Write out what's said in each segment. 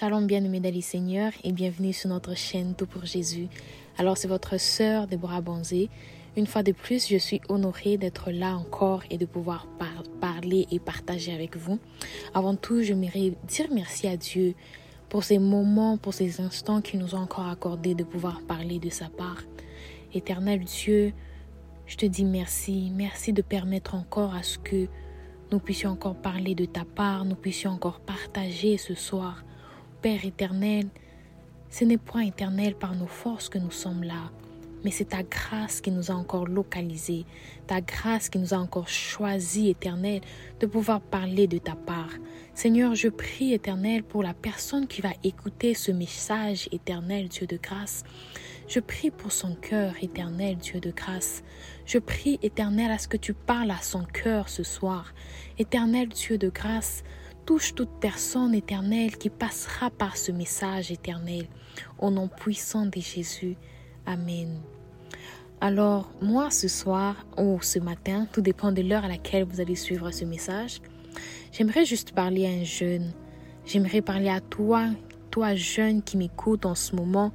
Shalom bien-aimés d'Ali Seigneur et bienvenue sur notre chaîne Tout pour Jésus. Alors c'est votre sœur Deborah Banzé. Une fois de plus, je suis honorée d'être là encore et de pouvoir parler et partager avec vous. Avant tout, je j'aimerais dire merci à Dieu pour ces moments, pour ces instants qu'il nous a encore accordés de pouvoir parler de sa part. Éternel Dieu, je te dis merci, merci de permettre encore à ce que nous puissions encore parler de ta part, nous puissions encore partager ce soir. Père éternel, ce n'est point éternel par nos forces que nous sommes là, mais c'est ta grâce qui nous a encore localisés, ta grâce qui nous a encore choisi, éternel, de pouvoir parler de ta part. Seigneur, je prie, éternel, pour la personne qui va écouter ce message, éternel, Dieu de grâce. Je prie pour son cœur, éternel, Dieu de grâce. Je prie, éternel, à ce que tu parles à son cœur ce soir. Éternel, Dieu de grâce, touche toute personne, éternelle, qui passera par ce message éternel. Au nom puissant de Jésus. Amen. Alors, moi, ce soir ou ce matin, tout dépend de l'heure à laquelle vous allez suivre ce message, j'aimerais juste parler à un jeune. J'aimerais parler à toi, toi jeune qui m'écoute en ce moment.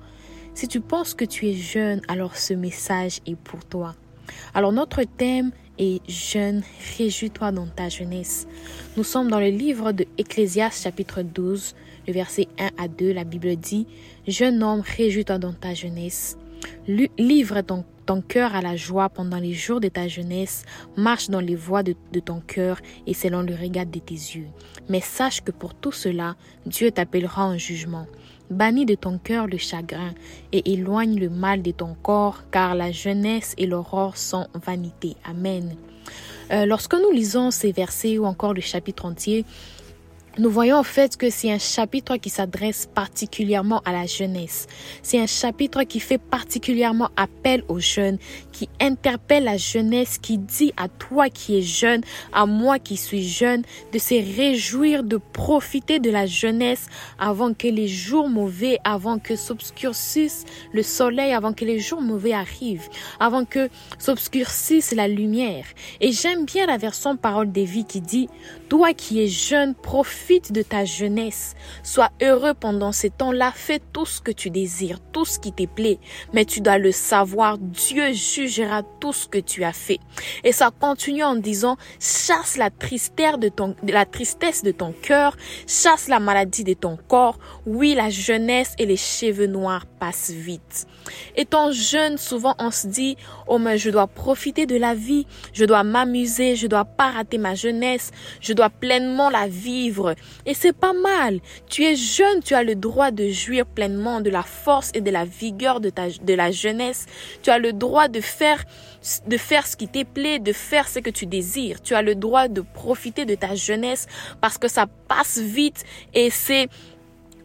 Si tu penses que tu es jeune, alors ce message est pour toi. Alors notre thème est jeune, réjouis-toi dans ta jeunesse. Nous sommes dans le livre de Ecclésias chapitre 12, le verset 1 à 2. La Bible dit, Jeune homme, réjouis-toi dans ta jeunesse. Livre ton, ton cœur à la joie pendant les jours de ta jeunesse, marche dans les voies de, de ton cœur et selon le regard de tes yeux. Mais sache que pour tout cela, Dieu t'appellera en jugement. Bannis de ton cœur le chagrin et éloigne le mal de ton corps, car la jeunesse et l'aurore sont vanité. Amen. Euh, lorsque nous lisons ces versets ou encore le chapitre entier, nous voyons en fait que c'est un chapitre qui s'adresse particulièrement à la jeunesse. C'est un chapitre qui fait particulièrement appel aux jeunes, qui interpelle la jeunesse, qui dit à toi qui es jeune, à moi qui suis jeune, de se réjouir, de profiter de la jeunesse avant que les jours mauvais, avant que s'obscurcisse le soleil, avant que les jours mauvais arrivent, avant que s'obscurcisse la lumière. Et j'aime bien la version parole des vies qui dit, toi qui es jeune, profite de ta jeunesse. Sois heureux pendant ces temps-là. Fais tout ce que tu désires, tout ce qui te plaît. Mais tu dois le savoir. Dieu jugera tout ce que tu as fait. Et ça continue en disant, chasse la tristesse de ton, la tristesse de ton cœur. Chasse la maladie de ton corps. Oui, la jeunesse et les cheveux noirs passent vite. Étant jeune, souvent on se dit, oh mais je dois profiter de la vie. Je dois m'amuser. Je dois pas rater ma jeunesse. Je dois pleinement la vivre. Et c'est pas mal. Tu es jeune, tu as le droit de jouir pleinement de la force et de la vigueur de, ta, de la jeunesse. Tu as le droit de faire, de faire ce qui te plaît, de faire ce que tu désires. Tu as le droit de profiter de ta jeunesse parce que ça passe vite et c'est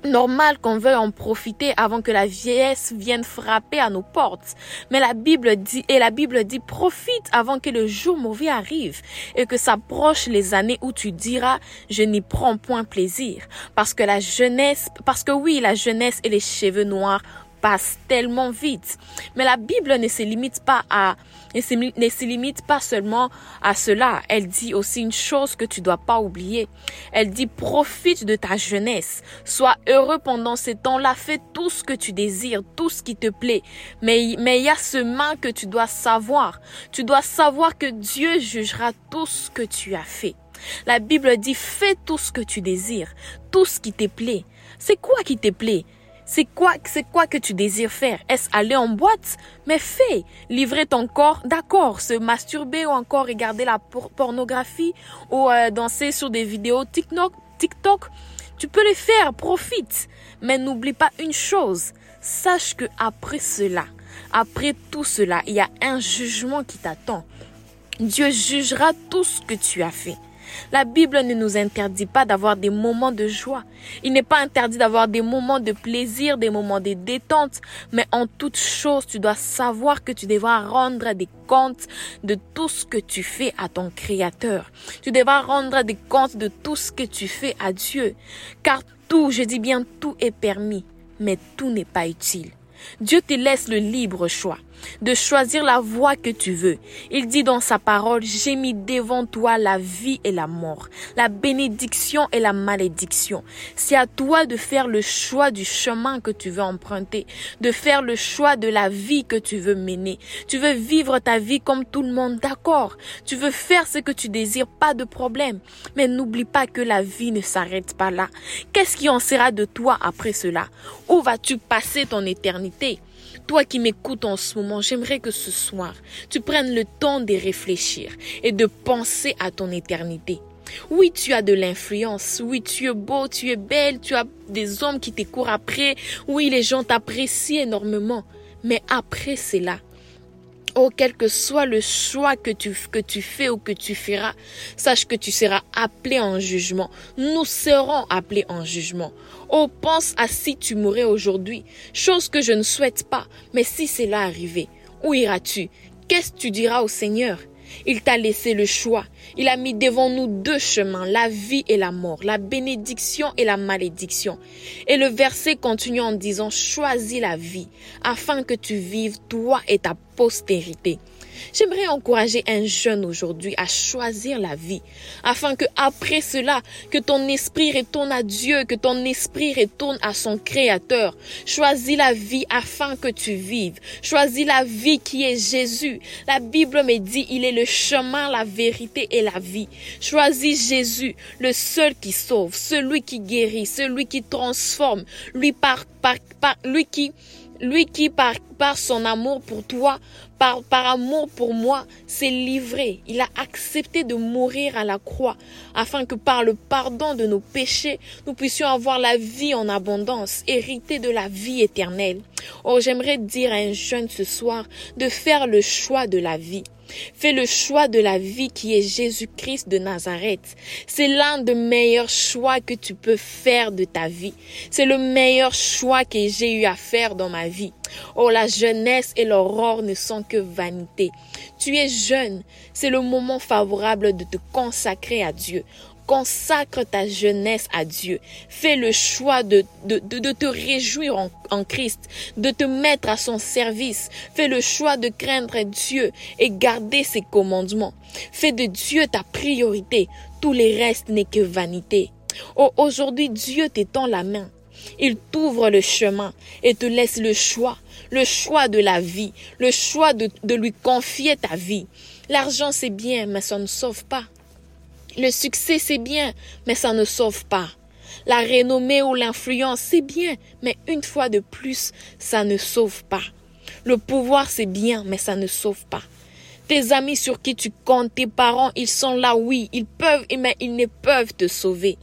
normal qu'on veuille en profiter avant que la vieillesse vienne frapper à nos portes. Mais la Bible dit, et la Bible dit, profite avant que le jour mauvais arrive et que s'approchent les années où tu diras, je n'y prends point plaisir. Parce que la jeunesse, parce que oui, la jeunesse et les cheveux noirs passe tellement vite. Mais la Bible ne se limite pas à ne se limite pas seulement à cela. Elle dit aussi une chose que tu dois pas oublier. Elle dit profite de ta jeunesse. Sois heureux pendant ces temps-là. Fais tout ce que tu désires, tout ce qui te plaît. Mais, mais il y a ce main que tu dois savoir. Tu dois savoir que Dieu jugera tout ce que tu as fait. La Bible dit fais tout ce que tu désires, tout ce qui te plaît. C'est quoi qui te plaît? C'est quoi, c'est quoi que tu désires faire? Est-ce aller en boîte? Mais fais. Livrer ton corps, d'accord. Se masturber ou encore regarder la pornographie ou euh, danser sur des vidéos TikTok, TikTok. Tu peux les faire, profite. Mais n'oublie pas une chose. Sache que après cela, après tout cela, il y a un jugement qui t'attend. Dieu jugera tout ce que tu as fait. La Bible ne nous interdit pas d'avoir des moments de joie. Il n'est pas interdit d'avoir des moments de plaisir, des moments de détente. Mais en toute chose, tu dois savoir que tu devras rendre des comptes de tout ce que tu fais à ton Créateur. Tu devras rendre des comptes de tout ce que tu fais à Dieu. Car tout, je dis bien tout est permis, mais tout n'est pas utile. Dieu te laisse le libre choix. De choisir la voie que tu veux. Il dit dans sa parole, j'ai mis devant toi la vie et la mort, la bénédiction et la malédiction. C'est à toi de faire le choix du chemin que tu veux emprunter, de faire le choix de la vie que tu veux mener. Tu veux vivre ta vie comme tout le monde, d'accord. Tu veux faire ce que tu désires, pas de problème. Mais n'oublie pas que la vie ne s'arrête pas là. Qu'est-ce qui en sera de toi après cela? Où vas-tu passer ton éternité? Toi qui m'écoutes en ce moment, j'aimerais que ce soir, tu prennes le temps de réfléchir et de penser à ton éternité. Oui, tu as de l'influence. Oui, tu es beau, tu es belle, tu as des hommes qui te courent après. Oui, les gens t'apprécient énormément. Mais après cela, Oh, quel que soit le choix que tu, que tu fais ou que tu feras, sache que tu seras appelé en jugement. Nous serons appelés en jugement. Oh, pense à si tu mourrais aujourd'hui, chose que je ne souhaite pas, mais si cela arrivait, où iras-tu? Qu'est-ce que tu diras au Seigneur? Il t'a laissé le choix. Il a mis devant nous deux chemins, la vie et la mort, la bénédiction et la malédiction. Et le verset continue en disant, choisis la vie, afin que tu vives toi et ta postérité. J'aimerais encourager un jeune aujourd'hui à choisir la vie, afin que après cela, que ton esprit retourne à Dieu, que ton esprit retourne à son Créateur. Choisis la vie afin que tu vives. Choisis la vie qui est Jésus. La Bible me dit, il est le chemin, la vérité et la vie. Choisis Jésus, le seul qui sauve, celui qui guérit, celui qui transforme, lui par, par, par lui qui lui qui, par, son amour pour toi, par, par amour pour moi, s'est livré. Il a accepté de mourir à la croix afin que par le pardon de nos péchés, nous puissions avoir la vie en abondance, hériter de la vie éternelle. Oh, j'aimerais dire à un jeune ce soir de faire le choix de la vie. Fais le choix de la vie qui est Jésus-Christ de Nazareth. C'est l'un des meilleurs choix que tu peux faire de ta vie. C'est le meilleur choix que j'ai eu à faire dans ma vie. Oh, la jeunesse et l'aurore ne sont que vanité. Tu es jeune, c'est le moment favorable de te consacrer à Dieu. Consacre ta jeunesse à Dieu. Fais le choix de, de, de, te réjouir en, en Christ, de te mettre à son service. Fais le choix de craindre Dieu et garder ses commandements. Fais de Dieu ta priorité. Tout les restes n'est que vanité. Oh, aujourd'hui, Dieu t'étend la main. Il t'ouvre le chemin et te laisse le choix, le choix de la vie, le choix de, de lui confier ta vie. L'argent, c'est bien, mais ça ne sauve pas. Le succès, c'est bien, mais ça ne sauve pas. La renommée ou l'influence, c'est bien, mais une fois de plus, ça ne sauve pas. Le pouvoir, c'est bien, mais ça ne sauve pas. Tes amis sur qui tu comptes, tes parents, ils sont là, oui, ils peuvent, mais ils ne peuvent te sauver.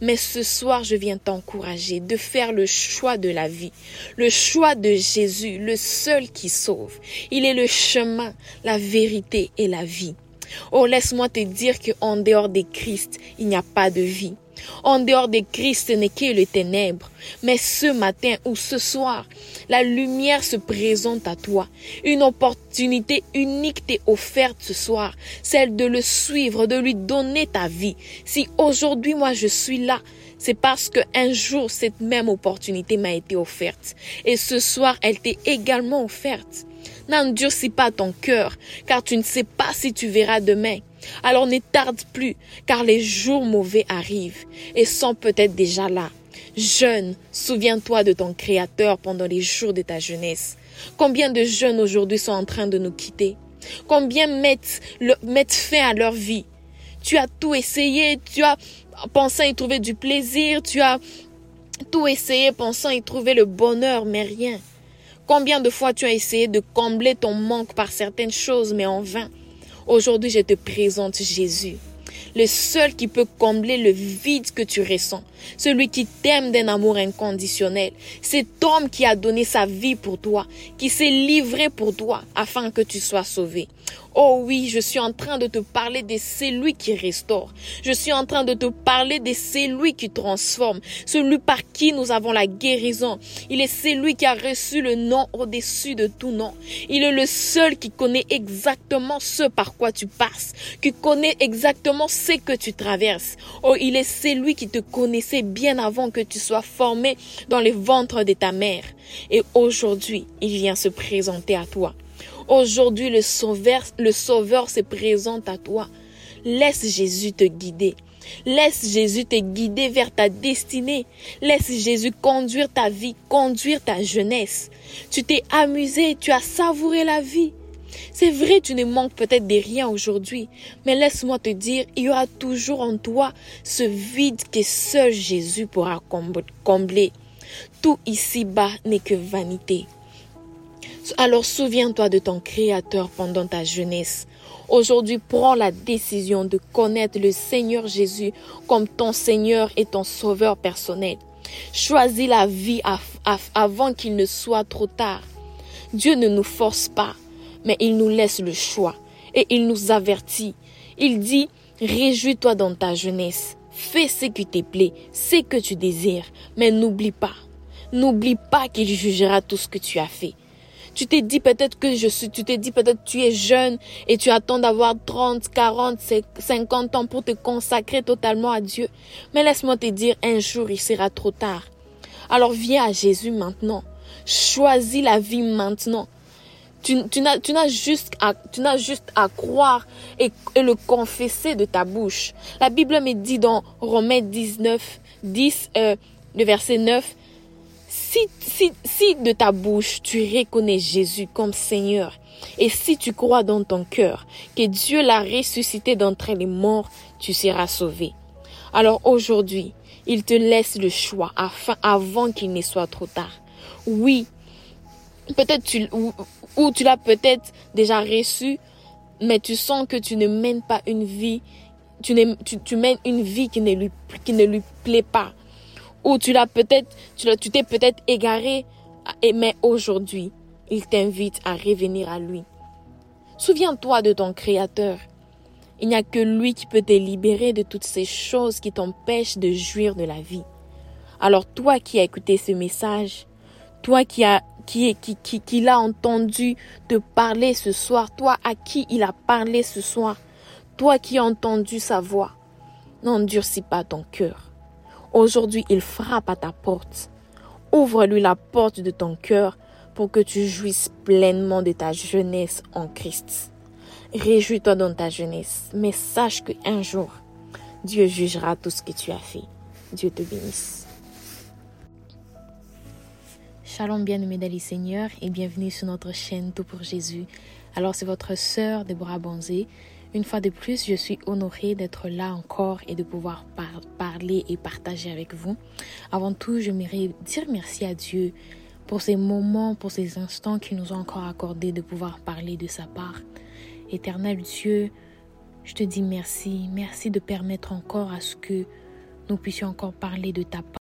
Mais ce soir, je viens t'encourager de faire le choix de la vie, le choix de Jésus, le seul qui sauve. Il est le chemin, la vérité et la vie. Oh, laisse-moi te dire qu'en dehors de Christ, il n'y a pas de vie. En dehors de Christ, ce n'est que les ténèbres. Mais ce matin ou ce soir, la lumière se présente à toi. Une opportunité unique t'est offerte ce soir, celle de le suivre, de lui donner ta vie. Si aujourd'hui moi je suis là, c'est parce que un jour cette même opportunité m'a été offerte. Et ce soir, elle t'est également offerte. N'endurcis pas ton cœur, car tu ne sais pas si tu verras demain. Alors ne tarde plus, car les jours mauvais arrivent et sont peut-être déjà là. Jeune, souviens-toi de ton Créateur pendant les jours de ta jeunesse. Combien de jeunes aujourd'hui sont en train de nous quitter? Combien mettent, mettent fin à leur vie? Tu as tout essayé, tu as pensé y trouver du plaisir, tu as tout essayé pensant y trouver le bonheur, mais rien. Combien de fois tu as essayé de combler ton manque par certaines choses, mais en vain? Aujourd'hui, je te présente Jésus le seul qui peut combler le vide que tu ressens, celui qui t'aime d'un amour inconditionnel, cet homme qui a donné sa vie pour toi, qui s'est livré pour toi afin que tu sois sauvé. Oh oui, je suis en train de te parler de celui qui restaure. Je suis en train de te parler de celui qui transforme, celui par qui nous avons la guérison. Il est celui qui a reçu le nom au-dessus de tout nom. Il est le seul qui connaît exactement ce par quoi tu passes, qui connaît exactement ce que tu traverses. Oh, il est celui qui te connaissait bien avant que tu sois formé dans les ventres de ta mère. Et aujourd'hui, il vient se présenter à toi. Aujourd'hui, le Sauveur, se présente à toi. Laisse Jésus te guider. Laisse Jésus te guider vers ta destinée. Laisse Jésus conduire ta vie, conduire ta jeunesse. Tu t'es amusé, tu as savouré la vie. C'est vrai, tu ne manques peut-être de rien aujourd'hui, mais laisse-moi te dire, il y aura toujours en toi ce vide que seul Jésus pourra combler. Tout ici-bas n'est que vanité. Alors souviens-toi de ton Créateur pendant ta jeunesse. Aujourd'hui, prends la décision de connaître le Seigneur Jésus comme ton Seigneur et ton Sauveur personnel. Choisis la vie avant qu'il ne soit trop tard. Dieu ne nous force pas, mais il nous laisse le choix et il nous avertit. Il dit, réjouis-toi dans ta jeunesse, fais ce qui te plaît, ce que tu désires, mais n'oublie pas, n'oublie pas qu'il jugera tout ce que tu as fait. Tu t'es dit peut-être que je suis, tu t'es dit peut-être tu es jeune et tu attends d'avoir 30, 40, 50 ans pour te consacrer totalement à Dieu. Mais laisse-moi te dire, un jour il sera trop tard. Alors viens à Jésus maintenant. Choisis la vie maintenant. Tu, n'as juste, à, juste à croire et, le confesser de ta bouche. La Bible me dit dans Romains 19, 10, euh, le verset 9, si, si, si de ta bouche tu reconnais Jésus comme Seigneur et si tu crois dans ton cœur que Dieu l'a ressuscité d'entre les morts, tu seras sauvé. Alors aujourd'hui, il te laisse le choix afin, avant qu'il ne soit trop tard. Oui, peut-être tu, ou, tu l'as peut-être déjà reçu, mais tu sens que tu ne mènes pas une vie, tu, tu, tu mènes une vie qui ne lui, qui ne lui plaît pas. Ou tu l'as peut-être, tu tu t'es peut-être égaré, mais aujourd'hui, il t'invite à revenir à lui. Souviens-toi de ton Créateur. Il n'y a que lui qui peut te libérer de toutes ces choses qui t'empêchent de jouir de la vie. Alors toi qui as écouté ce message, toi qui as qui, qui, qui, qui l'a entendu te parler ce soir, toi à qui il a parlé ce soir, toi qui as entendu sa voix, n'endurcis pas ton cœur. Aujourd'hui, il frappe à ta porte. Ouvre-lui la porte de ton cœur pour que tu jouisses pleinement de ta jeunesse en Christ. Réjouis-toi dans ta jeunesse, mais sache qu'un jour, Dieu jugera tout ce que tu as fait. Dieu te bénisse. Shalom bien-aimés d'Ali Seigneur et bienvenue sur notre chaîne Tout pour Jésus. Alors c'est votre sœur Déborah Bonzé une fois de plus, je suis honorée d'être là encore et de pouvoir parler et partager avec vous. Avant tout, je j'aimerais dire merci à Dieu pour ces moments, pour ces instants qu'il nous a encore accordés de pouvoir parler de sa part. Éternel Dieu, je te dis merci. Merci de permettre encore à ce que nous puissions encore parler de ta part.